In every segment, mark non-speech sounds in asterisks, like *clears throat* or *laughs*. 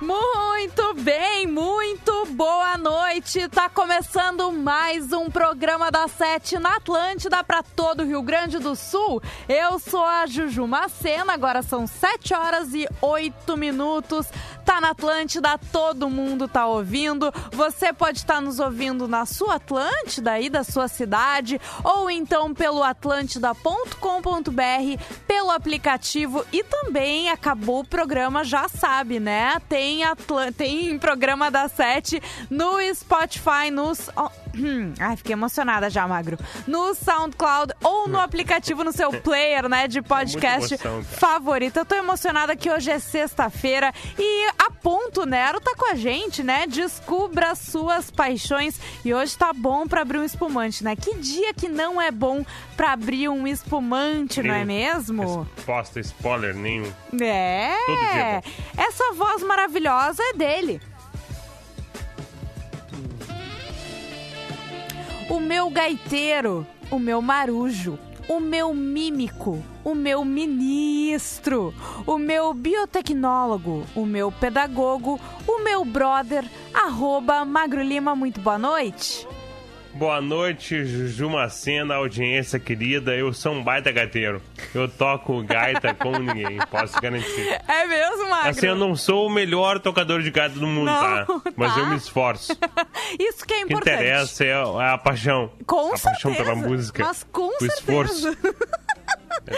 Muito bem, muito boa noite. Tá começando mais um programa da Sete na Atlântida para todo o Rio Grande do Sul. Eu sou a Juju Macena, agora são 7 horas e 8 minutos. Tá na Atlântida, todo mundo tá ouvindo. Você pode estar tá nos ouvindo na sua Atlântida aí da sua cidade ou então pelo atlântida.com.br, pelo aplicativo e também acabou o programa, já sabe, né? Tem tem, tem programa da Sete no Spotify, nos. Oh, ai, fiquei emocionada já, Magro. No SoundCloud ou no aplicativo no seu player, né, de podcast é emoção, favorito. Eu tô emocionada que hoje é sexta-feira e a Ponto Nero tá com a gente, né? Descubra suas paixões e hoje tá bom para abrir um espumante, né? Que dia que não é bom para abrir um espumante, não é mesmo? Posta spoiler nenhum. É. Todo dia é Essa voz maravilhosa é dele. O meu gaiteiro, o meu marujo, o meu mímico, o meu ministro, o meu biotecnólogo, o meu pedagogo, o meu brother, arroba Magro Lima, muito boa noite. Boa noite, Jumacena, audiência querida. Eu sou um baita gaiteiro. Eu toco gaita *laughs* como ninguém, posso garantir. É mesmo, Magro? Assim, eu não sou o melhor tocador de gaita do mundo, não, tá? *laughs* Mas tá. eu me esforço. *laughs* Isso que é importante. O que interessa é a paixão. Com a certeza. paixão pela música. Mas com o certeza. esforço.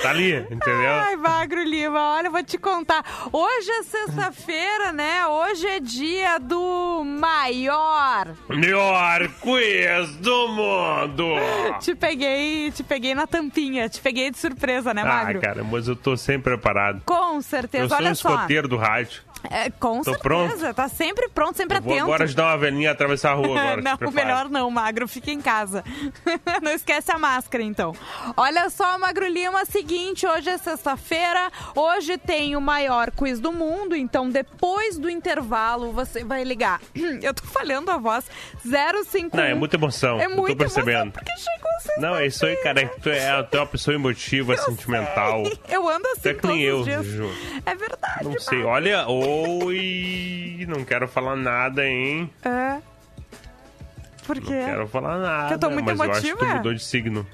Tá ali, entendeu? Ai, Magro Lima, olha, eu vou te contar. Hoje é sexta-feira, né? Hoje é dia do maior. Maior quiz do mundo! te peguei, te peguei na tampinha, te peguei de surpresa, né, Magro? Ah, cara, mas eu tô sempre preparado. Com certeza, eu sou olha um escoteiro do rádio. É, com Tô certeza, pronto? tá sempre pronto, sempre eu vou atento. agora ajudar uma velhinha a atravessar a rua *laughs* agora. não, melhor não, Magro, fica em casa. *laughs* não esquece a máscara, então. Olha só, Magro Lima, seguinte, hoje é sexta-feira, hoje tem o maior quiz do mundo, então depois do intervalo você vai ligar. *clears throat* eu tô falhando a voz, 051... Não, é muita emoção, é muito tô percebendo. Porque chegou Não, é isso aí, cara, é tu é, tu é uma pessoa emotiva, eu sentimental. Sei. Eu ando assim tu é que nem eu, Ju. É verdade, Não sei, olha, oi, não quero falar nada, hein? É... Por quê? Não quero falar nada, Porque eu tô muito mas emotiva? eu acho que tu mudou de signo.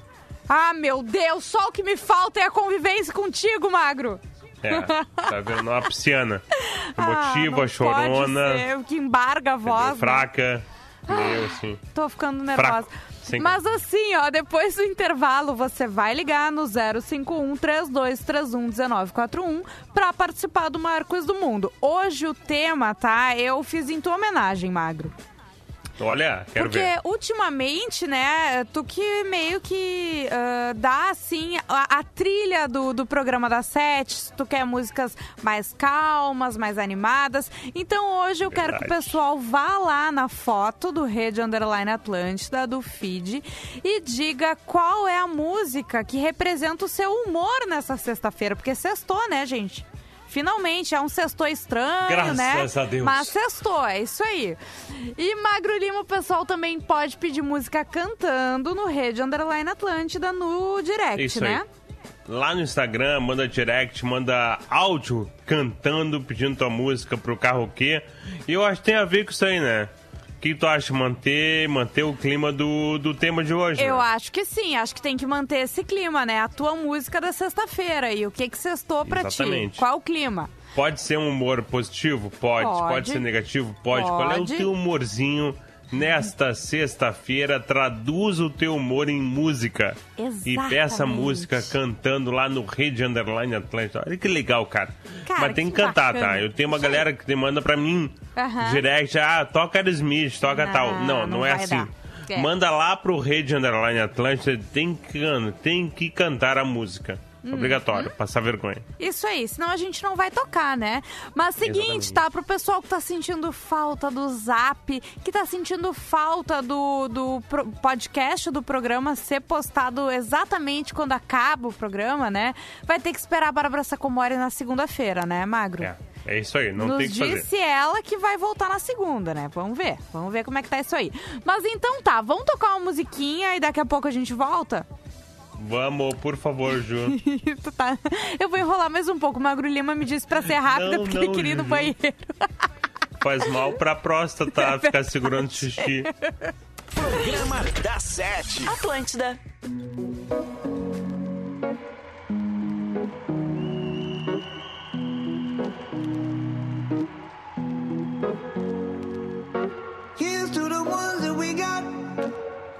Ah, meu Deus, só o que me falta é a convivência contigo, Magro. É, tá vendo? Uma pisciana. *laughs* Ah, Emotiva, não chorona. Pode ser, que embarga a voz. né? Fraca. Meio assim. Tô ficando nervosa. Fraco. Sim. Mas assim, ó, depois do intervalo, você vai ligar no 051 3231 1941 pra participar do maior quiz do mundo. Hoje o tema, tá? Eu fiz em tua homenagem, Magro. Olha, quero Porque ver. ultimamente, né, tu que meio que uh, dá, assim, a, a, trilha do, do programa da Sete, se tu quer músicas mais calmas, mais animadas. Então hoje eu Verdade. quero que o pessoal vá lá na foto do Rede Underline Atlântida, do feed, e diga qual é a música que representa o seu humor nessa sexta-feira. Porque sextou, né, gente? Finalmente, é um sextou estranho, Graças né? a Deus. Mas sextou, é isso aí. E Magro Lima, o pessoal também pode pedir música cantando no Rede Underline Atlântida no direct, Isso né? Aí. Lá no Instagram, manda direct, manda áudio cantando, pedindo tua música pro carroquê. E eu acho que tem a ver com isso aí, né? O que tu acha? Manter, manter o clima do, do tema de hoje? Eu né? acho que sim, acho que tem que manter esse clima, né? A tua música da sexta-feira. E o que que sextou pra Exatamente. ti? Qual o clima? Pode ser um humor positivo? Pode. Pode. Pode, ser negativo? Pode. Qual é o Pode. teu humorzinho nesta sexta-feira? Traduz o teu humor em música. E peça Exatamente. música cantando lá no Rede Underline Atlântica. Olha que legal, cara. Cara, Mas tem que que cantar, bacana. tá? Eu tenho uma galera que manda pra mim Aham. direct, ah, toca Aerosmith, toca Não, tal. Não, não, não é assim. dar. É. Manda lá pro Rede Underline Atlântica, tem que, tem que cantar a música. Uhum. Obrigatório, passar vergonha. Isso aí, senão a gente não vai tocar, né? Mas seguinte, Exatamente. tá? Pro pessoal que tá sentindo falta do zap, que tá sentindo falta do, do podcast do programa ser postado exatamente quando acaba o programa, né? Vai ter que esperar a Bárbara Sacomori na segunda-feira, né, Magro? É. É isso aí, não Nos tem que fazer. disse ela que vai voltar na segunda, né? Vamos ver. Vamos ver como é que tá isso aí. Mas então tá, vamos tocar uma musiquinha e daqui a pouco a gente volta? Vamos, por favor, Ju. *laughs* Tá- Eu vou enrolar mais um pouco. O Magro Lima me disse pra ser rápida Não, porque ele não, queria ir no banheiro. Faz mal pra próstata *laughs* ficar segurando xixi. Programa da Sete. Atlântida. Here's to the ones that we got.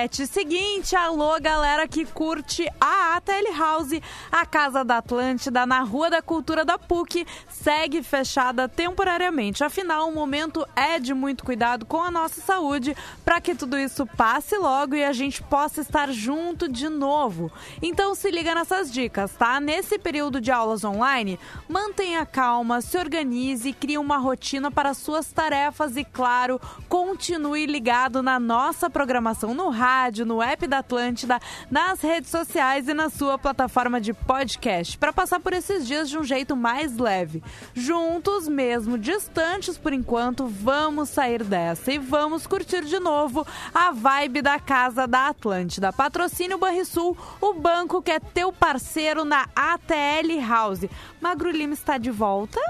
7. Seguinte, alô galera que curte a ATL House, a Casa da Atlântida, na Rua da Cultura da PUC, segue fechada temporariamente. Afinal, o momento é de muito cuidado com a nossa saúde para que tudo isso passe logo e a gente possa estar junto de novo. Então se liga nessas dicas, tá? Nesse período de aulas online, mantenha calma, se organize, crie uma rotina para suas tarefas e, claro, continue ligado na nossa programação no rádio no app da Atlântida, nas redes sociais e na sua plataforma de podcast, para passar por esses dias de um jeito mais leve. Juntos, mesmo distantes por enquanto, vamos sair dessa e vamos curtir de novo a vibe da Casa da Atlântida. Patrocínio Banrisul, o banco que é teu parceiro na ATL House. Magro Lima está de volta?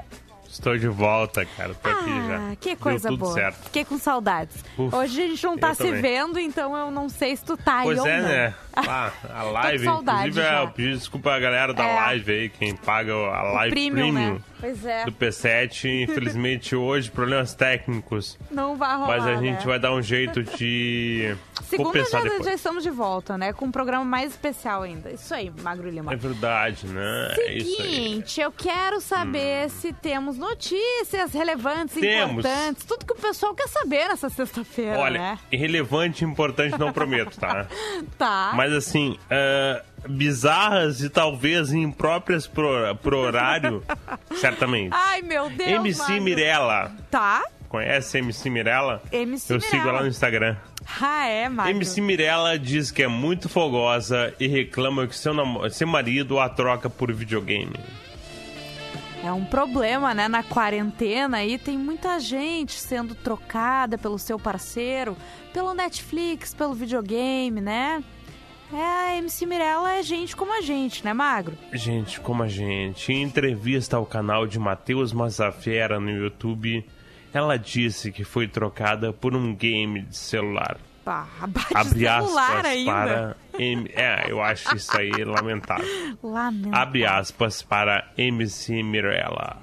Estou de volta, cara. Tô aqui já. Ah, que Deu coisa tudo boa. certo. Fiquei com saudades. Uf, Hoje a gente não tá se também. vendo, então eu não sei se tu tá aí Pois ou é, não. né? *laughs* Ah, a live, inclusive, já. é, eu pedi desculpa a galera da É. live aí, quem paga a live Premium, premium, né? Pois é. do P7. Infelizmente, *laughs* hoje, problemas técnicos. Não vai rolar, Mas a gente né? vai dar um jeito de *laughs* Segunda já, depois. já estamos de volta, né? Com um programa mais especial ainda. Isso aí, Magro Lima. É verdade, né? É isso aí. Seguinte, eu quero saber Hum. se temos notícias relevantes, Temos. importantes, tudo que o pessoal quer saber nessa sexta-feira, Olha, né? irrelevante e importante não prometo, tá? *laughs* Tá. Mas assim, ah, bizarras e talvez impróprias pro, pro horário, *laughs* certamente. Ai, meu Deus, MC Magro. Mirella. Tá. Conhece MC Mirella? MC Eu sigo Mirella. ela no Instagram. Ah, é, Magro. MC Mirella diz que é muito fogosa e reclama que seu, seu marido a troca por videogame. É um problema, né? Na quarentena aí tem muita gente sendo trocada pelo seu parceiro, pelo Netflix, pelo videogame, né? É, a MC Mirella é gente como a gente, né, Magro? Gente como a gente, em entrevista ao canal de Matheus Mazafera no YouTube, ela disse que foi trocada por um game de celular. Pá, *laughs* abate Abre celular aspas ainda. para. M- É, eu acho isso aí *laughs* lamentável. Lamentável. Abre aspas para MC Mirella.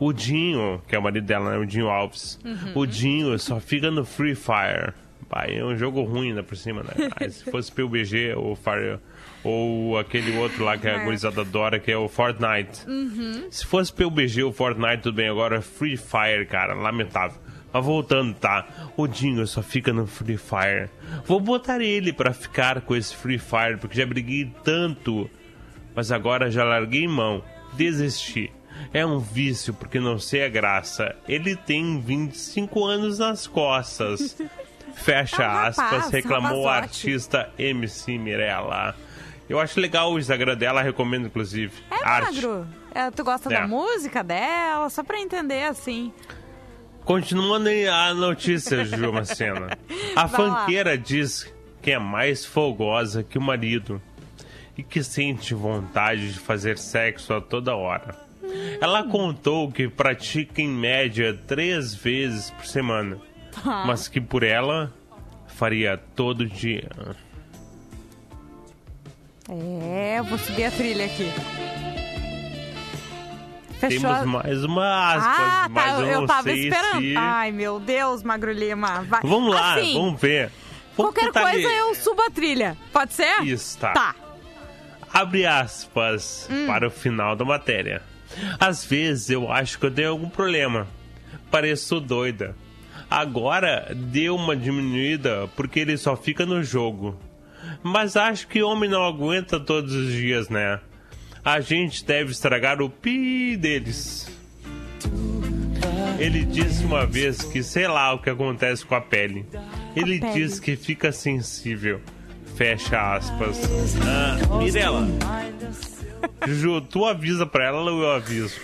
O Dinho, que é o marido dela, né? O Dinho Alves. Uhum. O Dinho só fica no Free Fire. Pai, é um jogo ruim ainda por cima, né? *laughs* Aí, se fosse PUBG ou Fire. Ou aquele outro lá que a É. gurizada adora, que é o Fortnite. Uhum. Se fosse PUBG ou Fortnite, tudo bem. Agora Free Fire, cara, lamentável. Mas voltando, tá? O Dinho só fica no Free Fire. Vou botar ele pra ficar com esse Free Fire, porque já briguei tanto. Mas agora já larguei mão. Desisti. É um vício, porque não sei a graça. Ele tem 25 anos nas costas. *laughs* Fecha É um rapaz, aspas, reclamou a artista MC Mirella. Eu acho legal o Instagram dela, recomendo inclusive. É, Arte. Magro. É, tu gosta É. da música dela? Só pra entender, assim. Continuando a notícia, Ju Macena. A Vai lá. fanqueira diz que é mais folgosa que o marido e que sente vontade de fazer sexo a toda hora. Ela contou que pratica em média três vezes por semana, Tá. mas que por ela faria todo dia. É, eu vou subir a trilha aqui. Fechou. Temos mais uma aspas, ah, tá. eu, Eu, tava esperando. se... Ai, meu Deus, Magro Lima. Vai. Vamos lá, Assim, vamos ver. Vamos Qualquer coisa ler. eu subo a trilha. Pode ser? Isso, tá. Tá. Abre aspas para o final da matéria. Às vezes eu acho que eu tenho algum problema. Pareço doida. Agora deu uma diminuída porque ele só fica no jogo. Mas acho que homem não aguenta todos os dias, né? A gente deve estragar o pi deles. Ele disse uma vez que sei lá o que acontece com a pele. Ele pele. diz que fica sensível. Fecha aspas. Ah, Mirella. Juju, tu avisa pra ela ou eu aviso?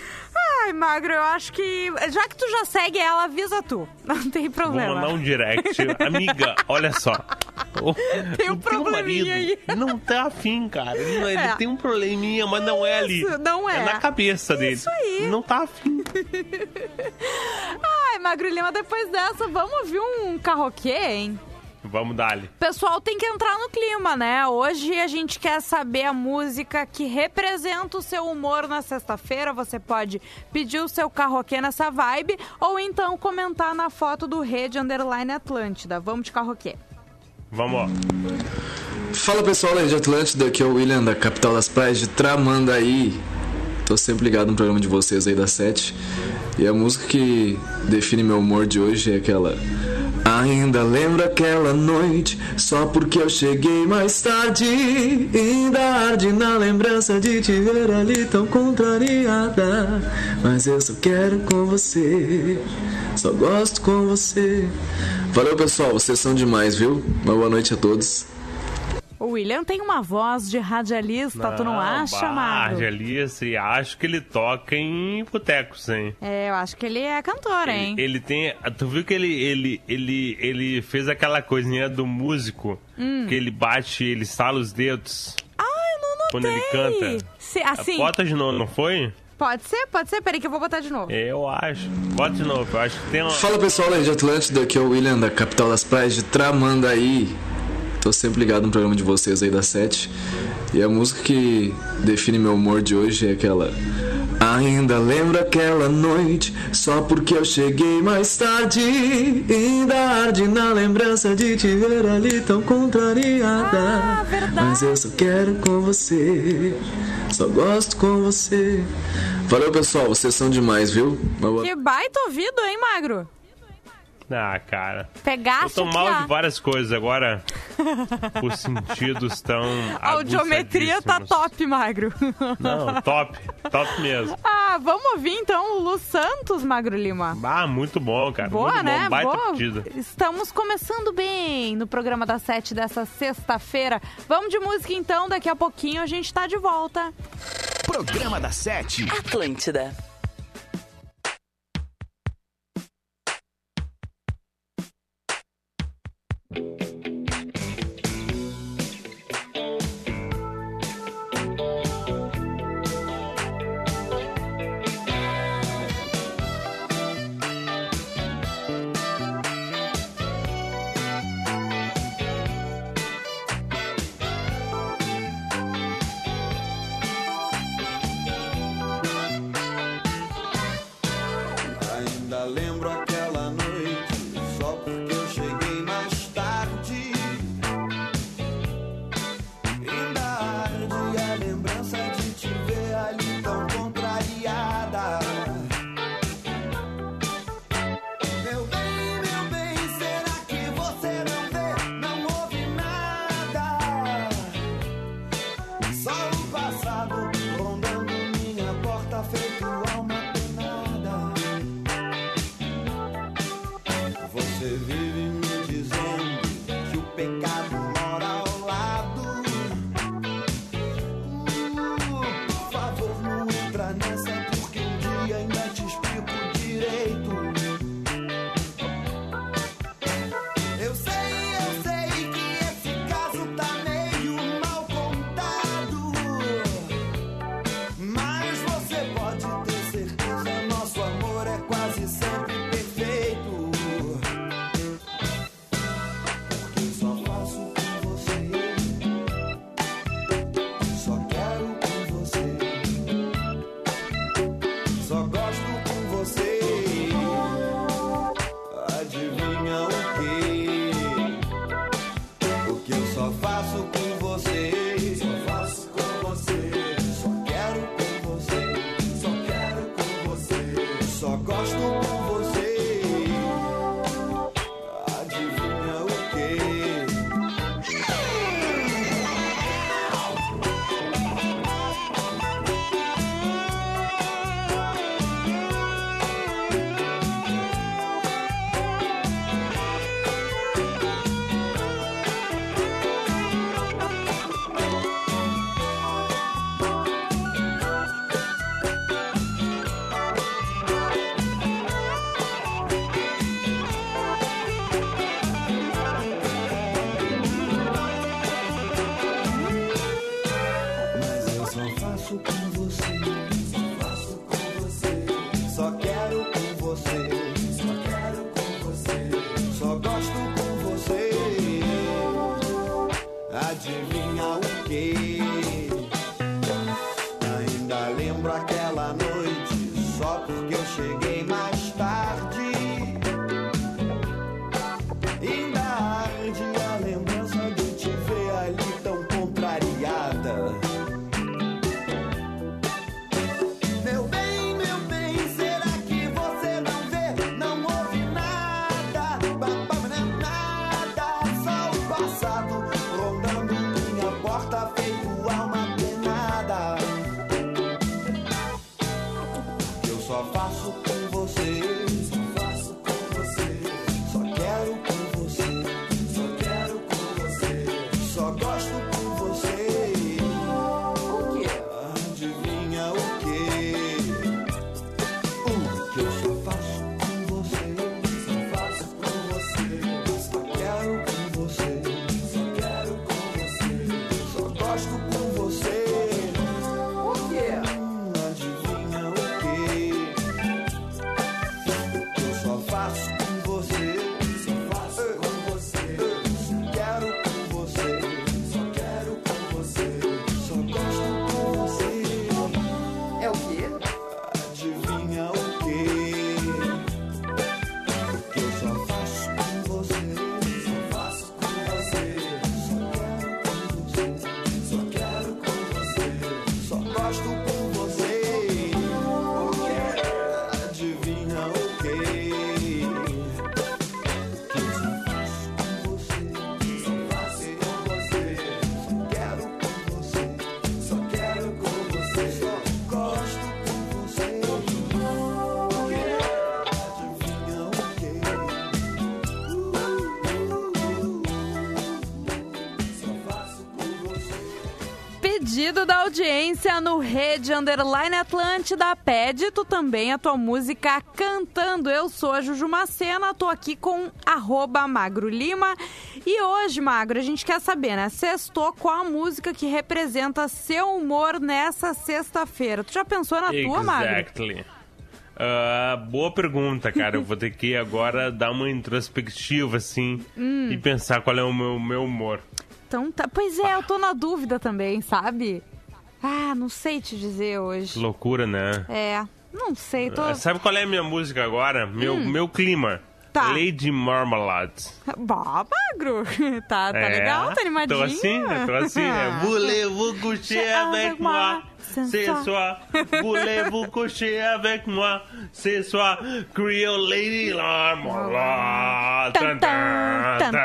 Ai, Magro, eu acho que. Já que tu já segue ela, avisa tu. *laughs* Não tem Vou problema. mandar um direct. Amiga, *laughs* olha só. Tem um probleminha marido aí. Não tá afim, cara. Ele, ele É. tem um probleminha, mas não é ali. Isso, não é. É na cabeça dele. Isso aí. Não tá afim. *laughs* Ai, Magro Lima, depois dessa, vamos ouvir um carroquê, hein? Vamos. O pessoal tem que entrar no clima, né? Hoje a gente quer saber a música que representa o seu humor na sexta-feira. Você pode pedir o seu carroquê nessa vibe ou então comentar na foto do Rede Underline Atlântida. Vamos de carroquê. Vamos, ó. Fala pessoal da Rede Atlântida, aqui é o William da capital das praias de Tramandaí. Tô sempre ligado no programa de vocês aí da 7. E a música que define meu humor de hoje é aquela. Ainda lembro aquela noite, só porque eu cheguei mais tarde. Ainda arde na lembrança de te ver ali tão contrariada. Mas eu só quero com você, só gosto com você. Valeu pessoal, vocês são demais, viu? Uma boa noite a todos. O William tem uma voz de radialista, tu não acha, Magro? Radialista, e acho que ele toca em botecos, hein? É, eu acho que ele é cantor, hein? Ele, ele tem. Tu viu que ele, ele, ele, ele fez aquela coisinha do músico Hum. que ele bate, ele estala os dedos Ah, eu não notei. quando ele canta. Se, assim, Bota de novo, não foi? pode ser, pode ser. Peraí que eu vou botar de novo. Eu acho. Bota de novo, eu acho que tem uma. Fala pessoal da Rede Atlântida, aqui é o William da capital das praias de Tramandaí. Tô sempre ligado no programa de vocês aí da 7. E a música que define meu humor de hoje é aquela. Ainda lembro aquela noite, só porque eu cheguei mais tarde. Ainda arde na lembrança de te ver ali tão contrariada. Ah. Mas eu só quero com você, só gosto com você. Valeu, pessoal, vocês são demais, viu? Que baita ouvido, hein, Magro? Ah, cara. Eu Pegaste tô aqui, mal de várias coisas agora. *laughs* Os sentidos tão. A audiometria tá top, Magro. Não, top. Top mesmo. *laughs* ah, vamos ouvir então o Lu Santos, Magro Lima. Ah, muito bom, cara. Boa, muito né? bom. Baita Boa. pedida. Estamos começando bem no programa das sete dessa sexta-feira. Vamos de música então, daqui a pouquinho a gente tá de volta. Programa da Sete. Atlântida. Pedido da audiência no Rede Underline Atlântida, pede tu também a tua música cantando. Eu sou a Juju Macena, tô aqui com arroba Magro Lima. E hoje, Magro, a gente quer saber, né? Sextou, qual a música que representa seu humor nessa sexta-feira? Tu já pensou na tua, Magro? Exactly. Ah, boa pergunta, cara. Eu vou ter que agora dar uma introspectiva, assim, *laughs* Hum. e pensar qual é o meu, meu humor. Então tá. Pois é, eu tô na dúvida também, sabe? Ah, não sei te dizer hoje. Que loucura, né? É, não sei, tô. Ah, Sabe qual é a minha música agora? Meu, meu clima. Hum. Tá. Lady Marmalade. Bah, magro. *laughs* Tá, tá É, legal, tá animadinho. Tô assim, tô assim. É, Voulez-vous coucher avec moi? Ce soir, voulez-vous coucher avec moi? Ce soir, Creole Lady tan, tan.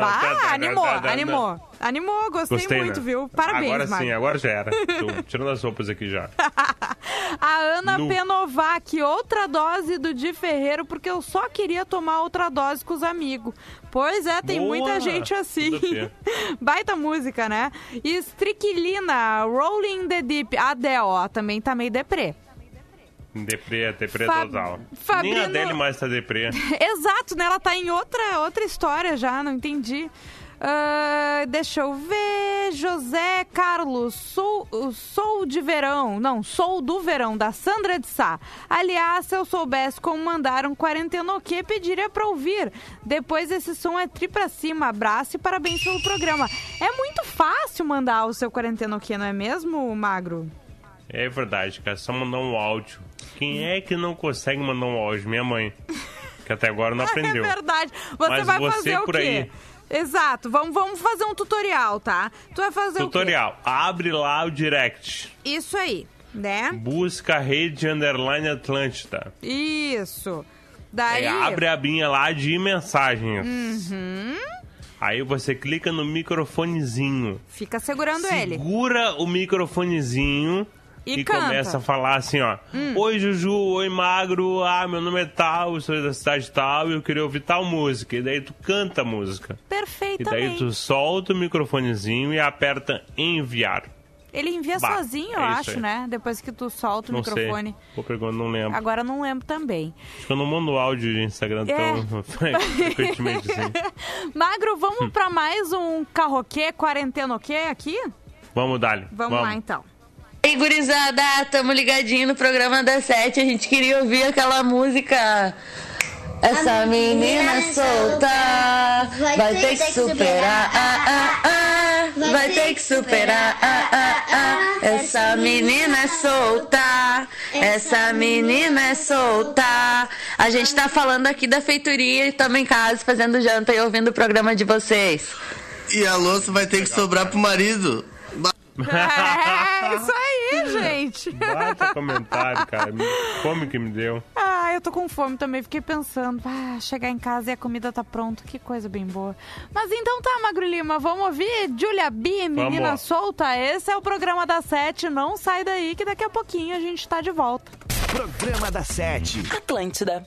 Bah, animou, animou. Animou, gostei, Gostei, muito, né? viu? Parabéns, Agora Magro. sim, agora já era. Tô tirando as roupas aqui já. *laughs* A Ana Nu. Penovac, outra dose do Di Ferreiro, porque eu só queria tomar outra dose com os amigos. Pois é, tem Boa. muita gente assim. *laughs* Baita música, né? E Striquilina, Rolling the Deep, Adele, ó, também tá meio deprê. Deprê, deprê Fab- total. Fabrino- Nem a dele mais tá deprê. *laughs* Exato, né? Ela tá em outra, outra história já, não entendi. Ah, deixa eu ver. José Carlos, sou, sou de verão. Não, sou do verão, da Sandra de Sá. Aliás, se eu soubesse como mandar um quarentenoquê, pediria pra ouvir. Depois esse som é tri pra cima. Abraço e parabéns pelo programa. É muito fácil mandar o seu quarentenoquê, não é mesmo, Magro? É verdade, cara. Só mandar um áudio. Quem é que não consegue mandar um áudio? Minha mãe. Que até agora não *laughs* aprendeu. É verdade. Você Mas vai você fazer o quê? aí. Exato. Vamos, vamos fazer um tutorial, tá? Tu vai fazer Tutorial. Abre lá o direct. Isso aí, né? Busca a rede underline Atlântida. Isso. Daí... É, abre a abinha lá de mensagens. Uhum. Aí você clica no microfonezinho. Fica segurando ele. Segura o microfonezinho E e. Hum. começa a falar assim, ó. Oi, Juju, oi, Magro. Ah, meu nome é tal, sou da cidade tal e eu queria ouvir tal música. E daí tu canta a música. E Perfeitamente. daí tu solta o microfonezinho e aperta enviar. Ele envia Bah, sozinho, eu é acho, aí. né? Depois que tu solta o Não microfone. sei. Vou perguntar, não lembro. Agora não lembro também. Acho que eu não mando áudio de Instagram É. tão *laughs* frequentemente assim. *laughs* Magro, Hum. vamos pra mais um carroquê, quarentenoquê aqui? Vamos, Dali. Vamos, lá, então. Ei, gurizada, tamo ligadinho no programa das sete. A gente queria ouvir aquela música. Essa menina solta vai ter que superar. Ah, ah, ah, vai ter que superar. Essa menina é solta. Essa menina é solta. A gente tá falando aqui da feitoria e estamos em casa fazendo janta e ouvindo o programa de vocês. E a louça vai ter que sobrar pro marido. É, isso aí, gente. Bata comentário, cara. Me- Fome que me deu. Ah, eu tô com fome também. Fiquei pensando, ah, chegar em casa e a comida tá pronta. Que coisa bem boa. Mas então tá, Magro Lima, vamos ouvir Julia B, Menina Vamos. Solta. Esse é o programa da Sete. Não sai daí que daqui a pouquinho a gente tá de volta. Programa da Sete. Atlântida.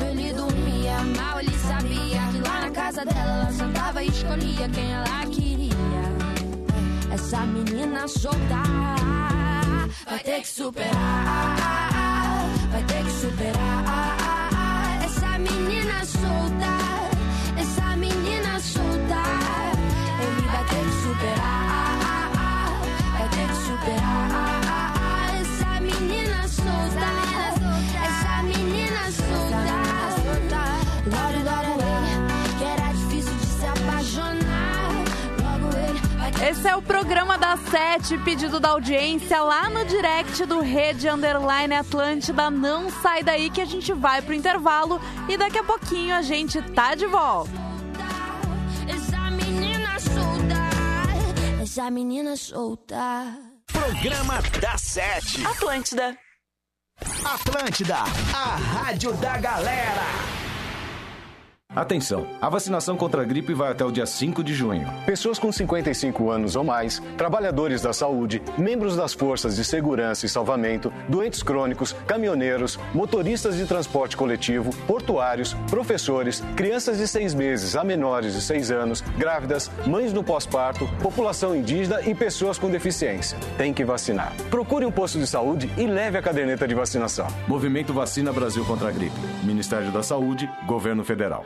ele dormia, ele sabia que lá na casa dela ela sentava e escolhia quem ela queria. Essa menina solta vai ter que superar, vai ter que superar. Essa menina solta, Esse é o programa da Sete, pedido da audiência lá no direct do Rede Underline Atlântida. Não sai daí que a gente vai pro intervalo e daqui a pouquinho a gente tá de volta. Essa menina solta, essa menina solta. Programa da Sete. Atlântida. Atlântida, a rádio da galera. Atenção! A vacinação contra a gripe vai até o dia 5 de junho. Pessoas com 55 anos ou mais, trabalhadores da saúde, membros das forças de segurança e salvamento, doentes crônicos, caminhoneiros, motoristas de transporte coletivo, portuários, professores, crianças de seis meses a menores de seis anos, grávidas, mães no pós-parto, população indígena e pessoas com deficiência. Tem que vacinar. Procure um posto de saúde e leve a caderneta de vacinação. Movimento Vacina Brasil contra a Gripe. Ministério da Saúde, Governo Federal.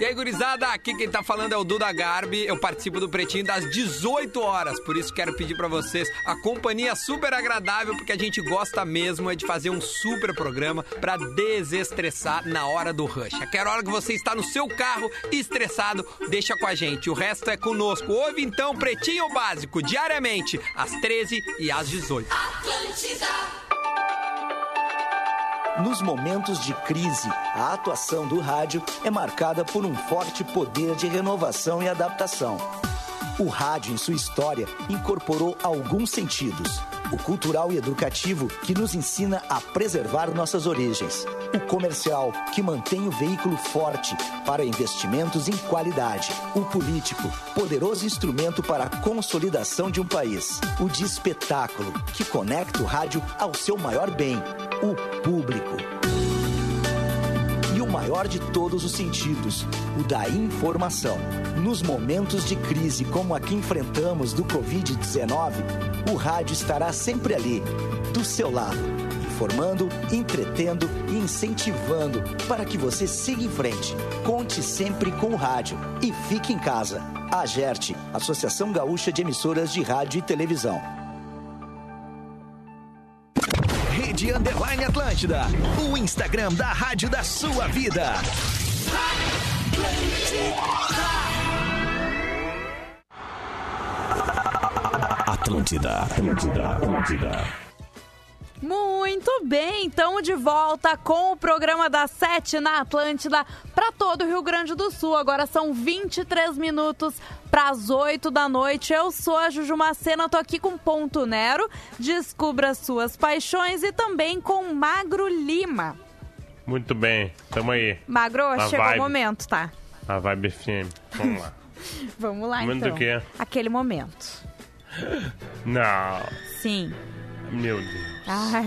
E aí, gurizada, aqui quem tá falando é o Duda Garbi. Eu participo do Pretinho das 18 horas. Por isso quero pedir pra vocês a companhia super agradável, porque a gente gosta mesmo é de fazer um super programa pra desestressar na hora do rush. Aquela hora que você está no seu carro estressado, deixa com a gente. O resto é conosco. Ouve então Pretinho Básico diariamente às 13 e às 18. Nos momentos de crise, a atuação do rádio é marcada por um forte poder de renovação e adaptação. O rádio, em sua história, incorporou alguns sentidos. O cultural e educativo, que nos ensina a preservar nossas origens. O comercial, que mantém o veículo forte para investimentos em qualidade. O político, poderoso instrumento para a consolidação de um país. O de espetáculo, que conecta o rádio ao seu maior bem, o público. E o maior de todos os sentidos, o da informação. Nos momentos de crise como a que enfrentamos do Covid-19, o rádio estará sempre ali, do seu lado, informando, entretendo e incentivando para que você siga em frente. Conte sempre com o rádio e fique em casa. A GERT, Associação Gaúcha de Emissoras de Rádio e Televisão. Underline Atlântida, o Instagram da rádio da sua vida. Atlântida, Atlântida, Atlântida. Muito bem, então de volta com o programa da Sete na Atlântida para todo o Rio Grande do Sul. Agora são 23 minutos para as 8 da noite. Eu sou a Juju Macena, tô aqui com Ponto Nero. Descubra suas paixões e também com Magro Lima. Muito bem, tamo aí. Magro, Na chegou vibe. o momento, tá? A Vibe FM. Vamos lá. *laughs* Vamos lá Momento então. do quê? Aquele momento. Não. Sim. Meu Deus. Ah,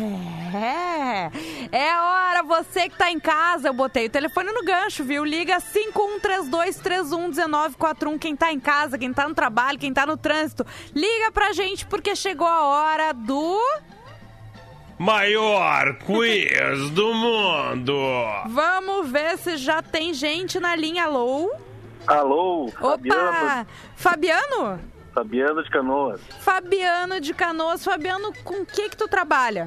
é. É hora, você que tá em casa, eu botei o telefone no gancho, viu? Liga 5132311941, quem tá em casa, quem tá no trabalho, quem tá no trânsito. Liga pra gente porque chegou a hora do Maior quiz do mundo. Vamos ver se já tem gente na linha. Alô? Alô, Opa! Fabiano? Fabiano de Canoas. Fabiano de Canoas. Fabiano, com o que que tu trabalha?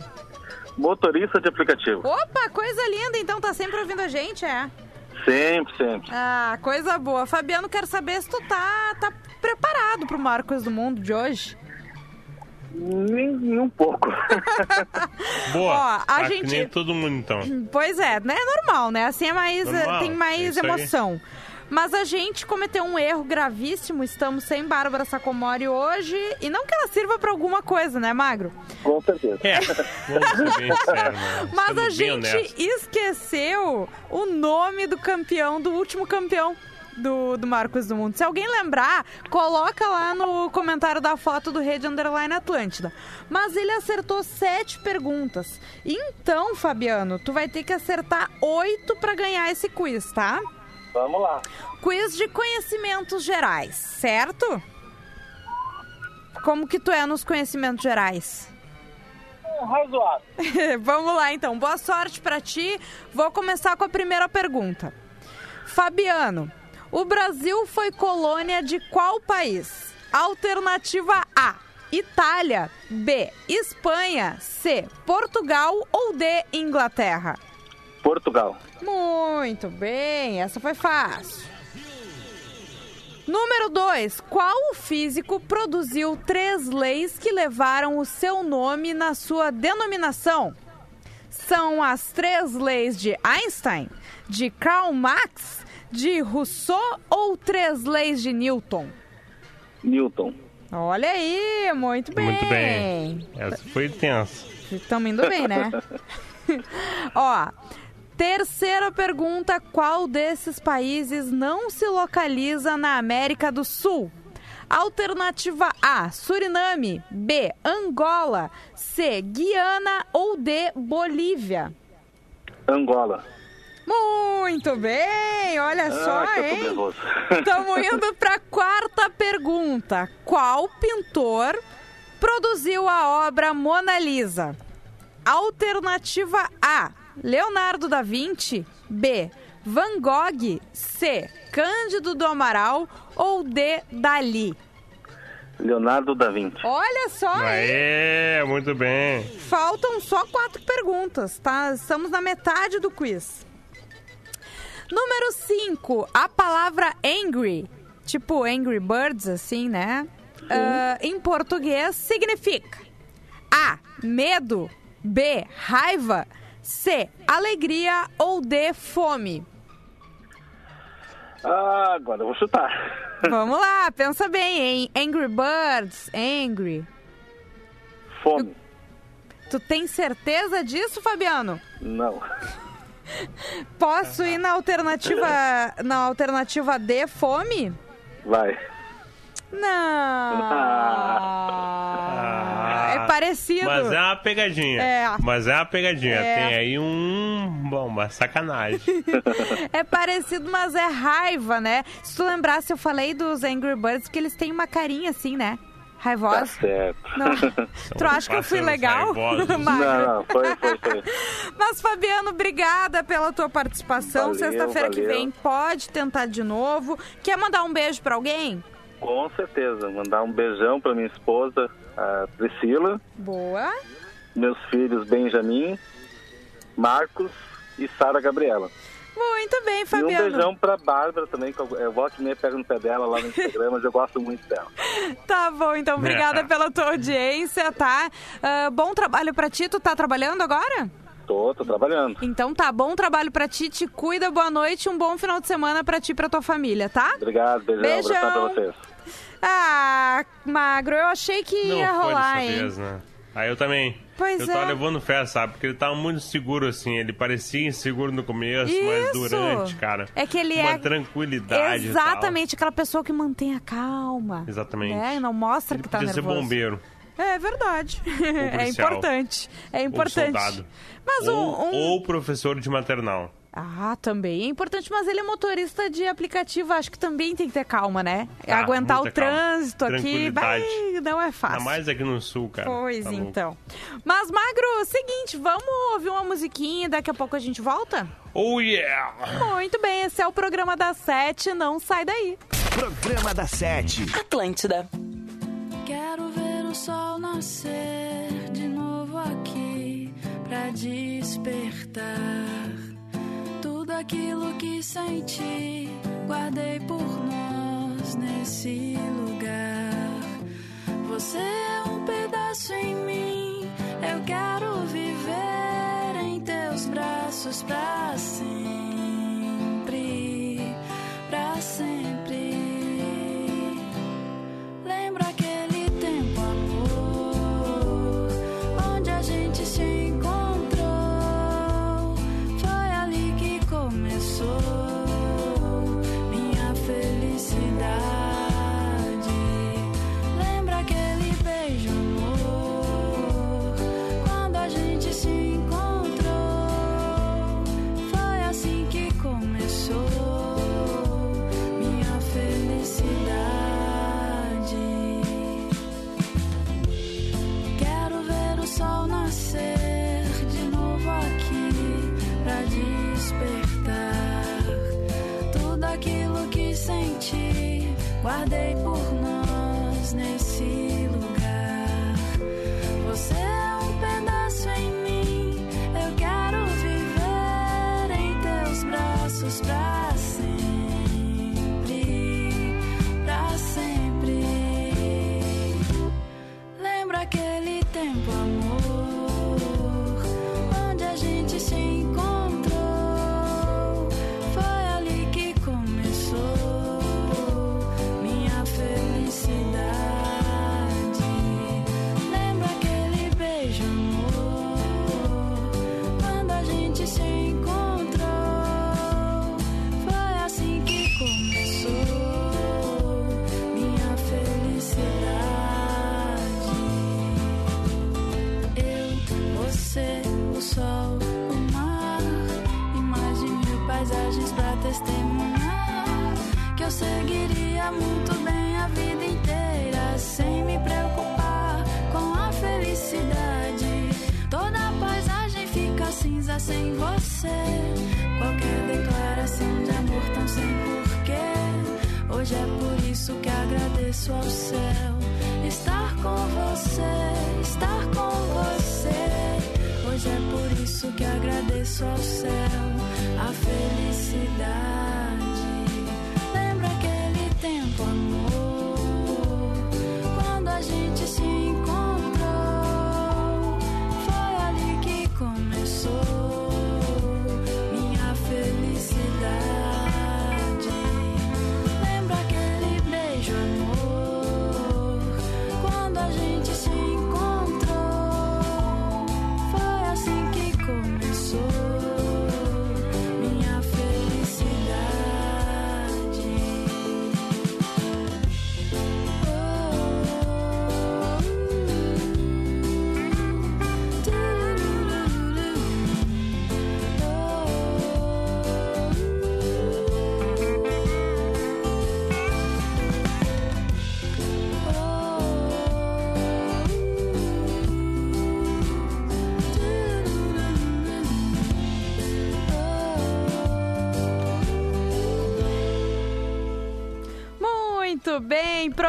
Motorista de aplicativo. Opa, coisa linda. Então tá sempre ouvindo a gente, é? Sempre, sempre. Ah, coisa boa. Fabiano, quero saber se tu tá, tá preparado pro maior coisa do mundo de hoje. Nem, nem um pouco. *laughs* Boa. Ó, a Tá que gente- nem todo mundo, então. Pois é, né? É normal, né? Assim é mais. Normal, tem mais é isso aí. Mas a gente cometeu um erro gravíssimo. Estamos sem Bárbara Sacomori hoje. E não que ela sirva pra alguma coisa, né, Magro? Com certeza. É, vamos ser sérios, né? Mas a gente honesto. esqueceu o nome do campeão, do último campeão do, do Marcos do Mundo. Se alguém lembrar, coloca lá no comentário da foto do Rede Underline Atlântida. Mas ele acertou sete perguntas. Então, Fabiano, tu vai ter que acertar oito pra ganhar esse quiz, tá? Vamos lá. Quiz de conhecimentos gerais, certo? Como que tu é nos conhecimentos gerais? Razoável. *laughs* Vamos lá então. Boa sorte pra ti. Vou começar com a primeira pergunta. Fabiano, o Brasil foi colônia de qual país? Alternativa A: Itália, B: Espanha, C: Portugal ou D: Inglaterra? Portugal. Muito bem, essa foi fácil. Número 2. Qual o físico produziu três leis que levaram o seu nome na sua denominação? São as três leis de Einstein, de Karl Marx, de Rousseau ou três leis de Newton? Newton. Olha aí, muito bem. Muito bem. Essa foi tensa. Estamos indo bem, né? *laughs* Ó, terceira pergunta: qual desses países não se localiza na América do Sul? Alternativa A: Suriname, B: Angola, C: Guiana ou D: Bolívia? Angola. Muito bem, olha só, ah, tô hein? Estamos *laughs* indo para a quarta pergunta. Qual pintor produziu a obra Mona Lisa? Alternativa A: Leonardo da Vinci. B: Van Gogh. C: Cândido do Amaral. Ou D: Dali. Leonardo da Vinci. Olha só, hein? Aê, muito bem. Faltam só quatro perguntas, tá? Estamos na metade do quiz. Número 5. A palavra angry, tipo Angry Birds, assim, né? Ah, em português significa A. Medo. B. Raiva. C. Alegria. Ou D. Fome. Ah, agora eu vou chutar. Vamos lá, pensa bem, hein? Angry Birds, angry. Fome. Tu tem certeza disso, Fabiano? Não. Posso ir na alternativa na alternativa D, fome? Vai. Não. Ah, é parecido. Mas é uma pegadinha. É. Mas é uma pegadinha. É. Tem aí um. Bom, uma sacanagem. *laughs* É parecido, mas é raiva, né? Se tu lembrasse, eu falei dos Angry Birds que eles têm uma carinha assim, né? Tá Raivosa. certo. Não. *laughs* Tu acha que eu fui legal? *laughs* Não, não, foi, foi, foi. Mas, Fabiano, obrigada pela tua participação. Sexta-feira que vem pode tentar de novo. Quer mandar um beijo pra alguém? Com certeza. Mandar um beijão pra minha esposa, a Priscila, Boa. meus filhos Benjamin, Marcos e Sara Gabriela. Muito bem, E um Fabiano. beijão pra Bárbara também, que eu, volto e meia pego no pé dela lá no Instagram, mas eu gosto muito dela. *laughs* Tá bom, então obrigada pela tua audiência, tá? Ah, bom trabalho pra ti. Tu tá trabalhando agora? Tô, tô trabalhando. Então tá, bom trabalho pra ti. Te cuida, boa noite. Um bom final de semana pra ti e pra tua família, tá? Obrigado, beijão, Beijão. abração pra vocês. Ah, Magro, eu achei que Não ia foi rolar, dessa hein? vez, né? Aí eu também. Pois eu tava é. levando fé, sabe? Porque ele tava muito seguro, assim. Ele parecia inseguro no começo, mas Isso. durante, cara. É que ele uma é- tranquilidade. e Exatamente, aquela pessoa que mantém a calma. Exatamente. Né? E não mostra que tá Podia ser nervoso. bombeiro. É verdade. *laughs* é importante. É Ou importante. soldado. Mas ou, um, um- ou professor de maternal. Ah, também é importante, mas ele é motorista de aplicativo, acho que também tem que ter calma, né? Ah, Aguentar o calma. trânsito aqui, vai, não é fácil. Ainda mais aqui no sul, cara. Pois Tá louco. então. Mas, Magro, seguinte, vamos ouvir uma musiquinha e daqui a pouco a gente volta? Oh yeah! Muito bem, esse é o programa das sete, não sai daí. Programa da Sete. Atlântida. Quero ver o sol nascer de novo aqui pra despertar aquilo que senti, guardei por nós nesse lugar. Você é um pedaço em mim, eu quero viver em teus braços pra sempre, sem você. Qualquer declaração de amor tão sem porquê. Hoje é por isso que agradeço ao céu estar com você, estar com você. Hoje é por isso que agradeço ao céu a felicidade.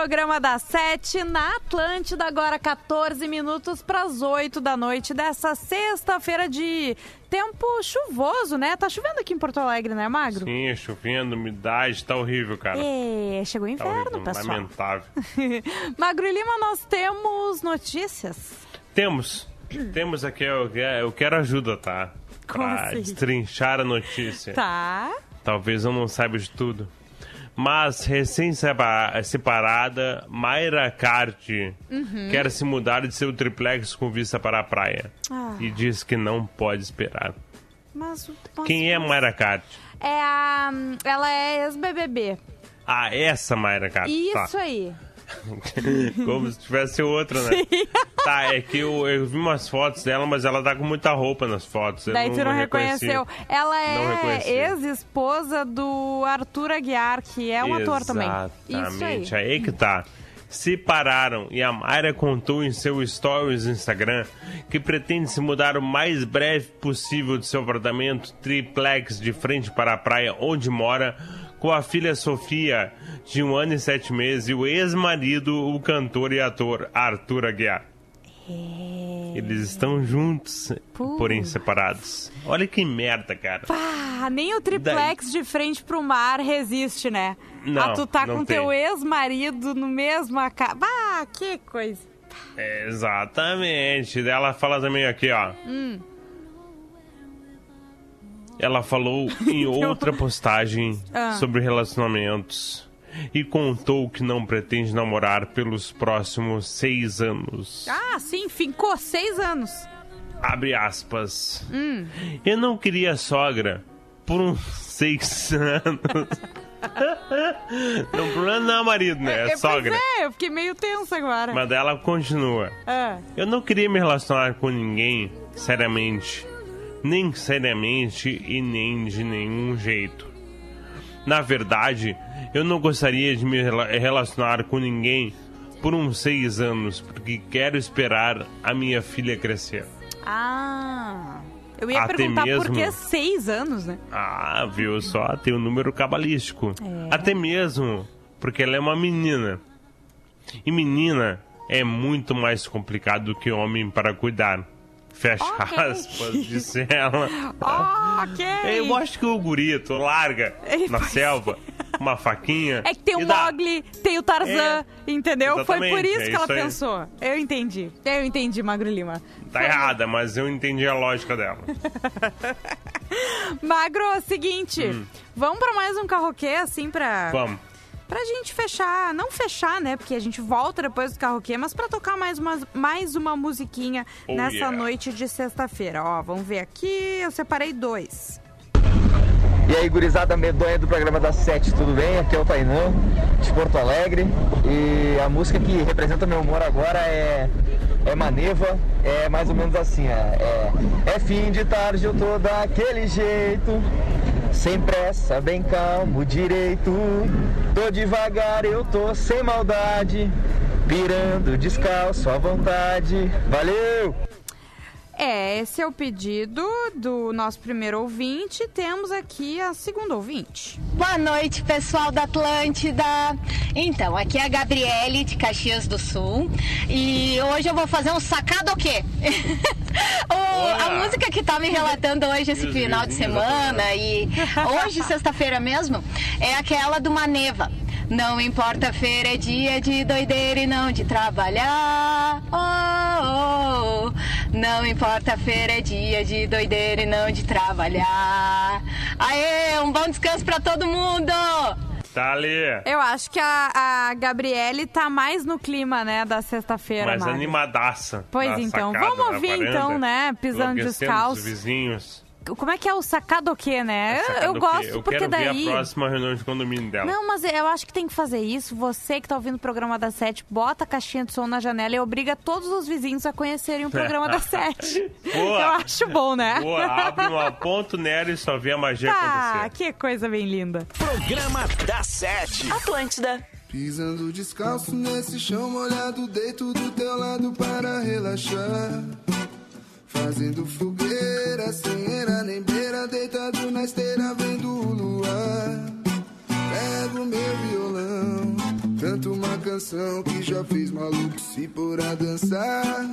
Programa da Sete na Atlântida, agora 14 minutos para as 8 da noite dessa sexta-feira de tempo chuvoso, né? Tá chovendo aqui em Porto Alegre, né, Magro? Sim, chovendo, umidade, tá horrível, cara. É, chegou o Tá inverno, horrível, pessoal. lamentável. *laughs* Magro e Lima, nós temos notícias. Temos. Temos aqui, eu, eu quero ajuda, tá? Como Pra assim? destrinchar a notícia. Tá. Talvez eu não saiba de tudo. Mas, recém-separada, Mayra Carte Uhum. quer se mudar de seu triplex com vista para a praia. Ah. E diz que não pode esperar. Mas, nossa, Quem é mas- Mayra Carte? É a. Ela é ex-BBB. Ah, essa Mayra Carte. Isso tá. aí. *laughs* Como se tivesse outra, né? Tá, é que eu, eu vi umas fotos dela, mas ela tá com muita roupa nas fotos. Daí tu não reconheci. reconheceu. Ela Não é ex-esposa do Arthur Aguiar, que é um ator também. Isso aí. Exatamente, aí que tá. Se pararam e a Mayra contou em seu stories no Instagram que pretende se mudar o mais breve possível de seu apartamento triplex de frente para a praia onde mora com a filha Sofia, de um ano e sete meses, e o ex-marido, o cantor e ator Arthur Aguiar. Eles estão juntos, porém separados. Olha que merda, cara. Pá, nem o triplex de frente pro mar resiste, né? Não, ah, tu tá com tem. teu ex-marido no mesmo casa. Ah, que coisa. É, Exatamente. Daí Ela fala também aqui, ó. Hum. Ela falou em *laughs* outra postagem Ah. sobre relacionamentos e contou que não pretende namorar pelos próximos seis anos. Ah, sim, ficou seis anos. Abre aspas. Hum. Eu não queria sogra por uns seis anos. *laughs* não, o problema não é o marido, né? É, É, sogra. Pois é, eu fiquei meio tensa agora. Mas ela continua. Ah. Eu não queria me relacionar com ninguém seriamente. Nem seriamente e nem de nenhum jeito. Na verdade, eu não gostaria de me rela- relacionar com ninguém por uns seis anos, porque quero esperar a minha filha crescer. Ah. Eu ia Até perguntar por mesmo. que seis anos, né? Ah, viu só? Tem um número cabalístico. É. Até mesmo porque ela é uma menina. E menina é muito mais complicado do que homem para cuidar. Fecha aspas, disse ela. ok. Eu acho que o gurito larga Ei, na selva uma faquinha. É que tem o. Mogli, tem o Tarzan, entendeu? Foi por isso é que ela isso aí. pensou. Eu entendi. Eu entendi, Magro Lima. Tá errada, mas eu entendi a lógica dela. *laughs* Magro, é seguinte. Hum. Vamos pra mais um carroquê, assim, pra... Vamos. Pra gente fechar, não fechar, né? Porque a gente volta depois do carroquê, mas pra tocar mais uma, mais uma musiquinha Oh, nessa yeah. noite de sexta-feira. Ó, vamos ver aqui, eu separei dois. E aí, gurizada medonha do programa das sete, tudo bem? Aqui é o Tainã, de Porto Alegre. E a música que representa meu humor agora é, é Maneva. É mais ou menos assim, é, é, é fim de tarde, eu tô daquele jeito. Sem pressa, bem calmo, direito. Tô devagar, eu tô sem maldade. Pirando descalço à vontade. Valeu! É, esse é o pedido do nosso primeiro ouvinte. Temos aqui a segunda ouvinte. Boa noite, pessoal da Atlântida. Então, aqui é a Gabriele de Caxias do Sul e hoje eu vou fazer um sacado o quê? *laughs* O- a música que tá me relatando hoje esse final de semana e hoje, *laughs* sexta-feira mesmo, é aquela do Maneva. Não importa, feira é dia de doideira e não de trabalhar. Oh, oh, oh. Não importa, feira é dia de doideira e não de trabalhar. Aê, um bom descanso pra todo mundo! Tá ali. Eu acho que a, a Gabriele tá mais no clima, né, da sexta-feira, Mais Magro. animadaça. Pois então, sacada, vamos ouvir varanda, então, né, pisando descalço. os vizinhos. Como é que é o sacado o quê, né? Eu- Sacada eu gosto Eu porque quero daí... ver a próxima reunião de condomínio dela. Não, mas eu acho que tem que fazer isso. Você que tá ouvindo o programa da Sete, bota a caixinha de som na janela e obriga todos os vizinhos a conhecerem o programa da *laughs* Sete. Boa. Eu acho bom, né? Boa, abre uma ponto nela e só vê a magia Ah, acontecer. que coisa bem linda. Programa da Sete. Atlântida. Pisando descalço nesse chão molhado, deito do teu lado para relaxar. Fazendo fogueira, sem era nem beira, deitado na esteira, vendo o luar. Pego meu violão, canto uma canção que já fez maluco se pôr a dançar.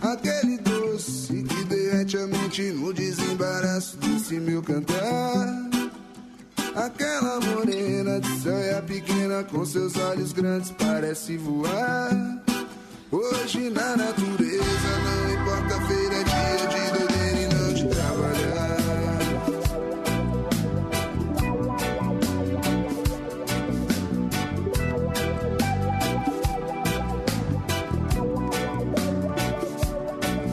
Aquele doce que derrete a mente no desembaraço desse meu cantar. Aquela morena de saia pequena com seus olhos grandes parece voar. Hoje na natureza não importa feira, é dia de doideira e não de trabalhar.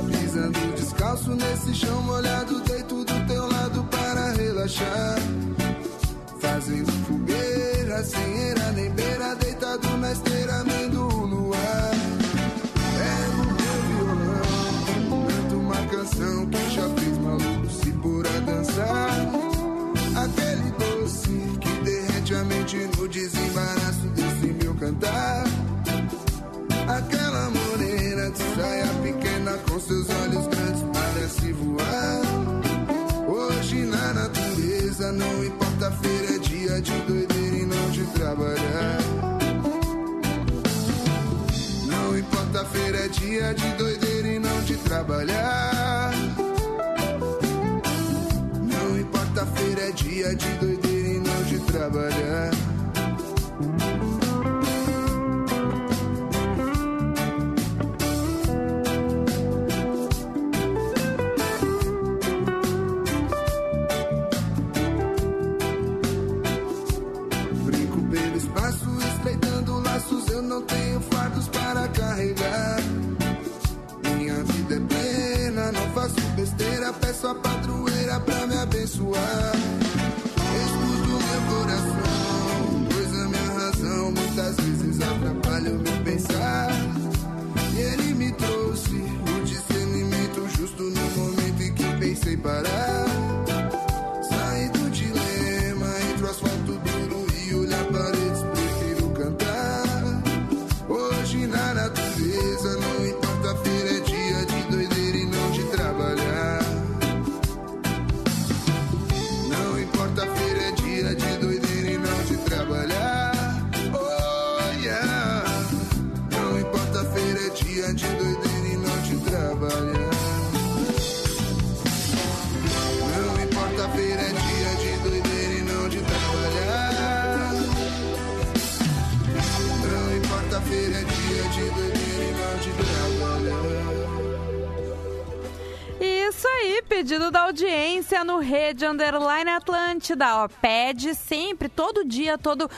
Pisando descalço nesse chão molhado, deito do teu lado para relaxar. Fazendo fogueira, sem era nem mente no desembaraço desse meu cantar. Aquela morena de saia pequena com seus olhos grandes parece voar. Hoje na natureza não importa feira, é dia de doideira trabalhar. Não importa, feira é dia de doideira e não de trabalhar. Não importa, feira é dia de doideira e não de trabalhar. Audiência no Rede Underline Atlântida. Ó, pede sempre, todo dia, todo.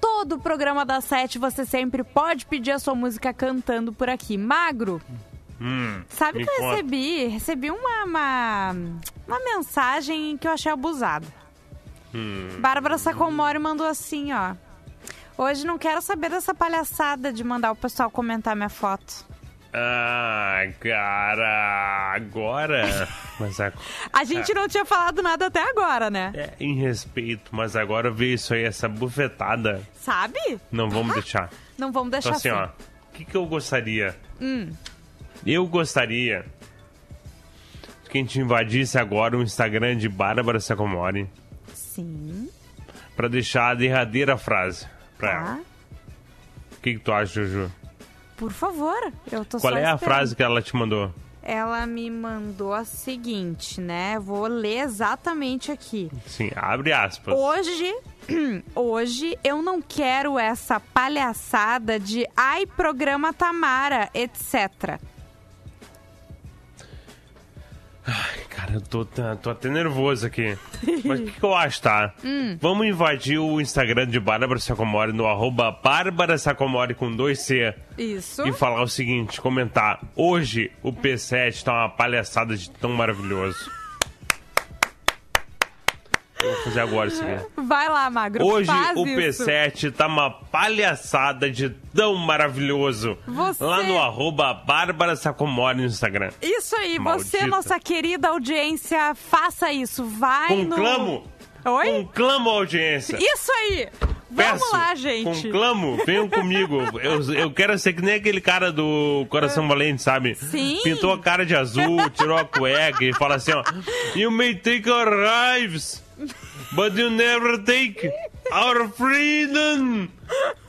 Todo o programa da Sete, você sempre pode pedir a sua música cantando por aqui. Magro, Hum, sabe que eu conta. recebi? Recebi uma, uma, uma mensagem que eu achei abusada. Hum. Bárbara Sacomori mandou assim, ó. Hoje não quero saber dessa palhaçada de mandar o pessoal comentar minha foto. Ah, cara, agora. *laughs* Mas a, A gente não tinha falado nada até agora, né? é, em respeito, mas agora veio isso aí, essa bufetada. Sabe? Não vamos deixar. Não vamos deixar Então, assim, assim. ó, o que, que eu gostaria? Hum, Eu gostaria que a gente invadisse agora o Instagram de Bárbara Sacomori sim. pra deixar a derradeira frase pra ela. Tá. O que, que tu acha, Juju? Por favor, eu tô Qual é a esperando. frase que ela te mandou? Ela me mandou a seguinte, né? Vou ler exatamente aqui. Sim, abre aspas. Hoje, *clears throat* hoje eu não quero essa palhaçada de ai programa Tamara, etc. Cara, eu tô, tá- tô até nervoso aqui. Mas o que, que eu acho, tá? Hum. Vamos invadir o Instagram de Bárbara Sacomori no arroba Bárbara Sacomori com 2C. Isso. E falar o seguinte, comentar. Hoje o P7 tá uma palhaçada de tão maravilhoso. Eu vou fazer agora isso aqui. Vai lá, Magro. Hoje o isso. P7 tá uma palhaçada de tão maravilhoso. Você- Lá no arroba Bárbara Sacomori no Instagram. Isso aí, você, Maldita. nossa querida audiência, faça isso. Vai no... Conclamo. Oi? Conclamo a audiência. Isso aí! Vamos Peço, lá, gente. Conclamo, venham comigo. Eu, eu quero ser que nem aquele cara do Coração Valente, sabe? Sim. Pintou a cara de azul, tirou a cueca e fala assim, ó. You may take our lives, but you never take our freedom.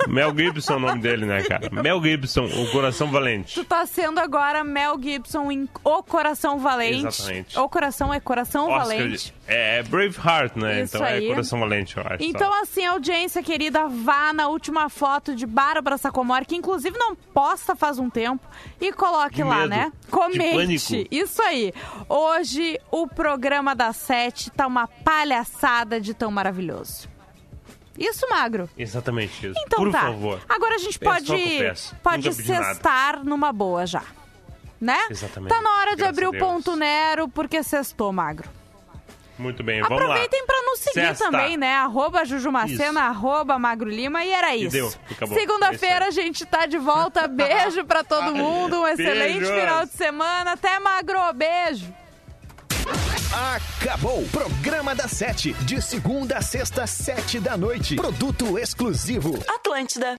Mel Gibson é o nome dele, né, cara? Mel Gibson, o Coração Valente. Tu tá sendo agora Mel Gibson em O Coração Valente. Exatamente. O Coração é Coração Oscar Valente. de- é Braveheart, né? Isso então aí. é Coração Valente, eu acho. Então, tá? assim, audiência querida, vá na última foto de Bárbara Sacomori, que inclusive não posta faz um tempo, e coloque De lá, medo, né? Comente. Isso aí. Hoje, o programa da Sete tá uma palhaçada de tão maravilhoso. Isso, Magro? Exatamente isso. Então Por tá. favor. Agora a gente É pode, pode pedi nada. cestar numa boa já. Né? Exatamente. Tá na hora de Graças abrir a o ponto Nero, porque sextou, Magro. Muito bem, vamos lá. Aproveitem pra nos seguir Sexta. também, né? Arroba Jujumacena, arroba Magro Lima, e era isso. Segunda-feira a gente tá de volta. Beijo pra todo *laughs* mundo. Um excelente Beijos. final de semana. Até, Magro. Beijo. Acabou! Programa da Sete, de segunda a sexta, sete da noite. Produto exclusivo. Atlântida.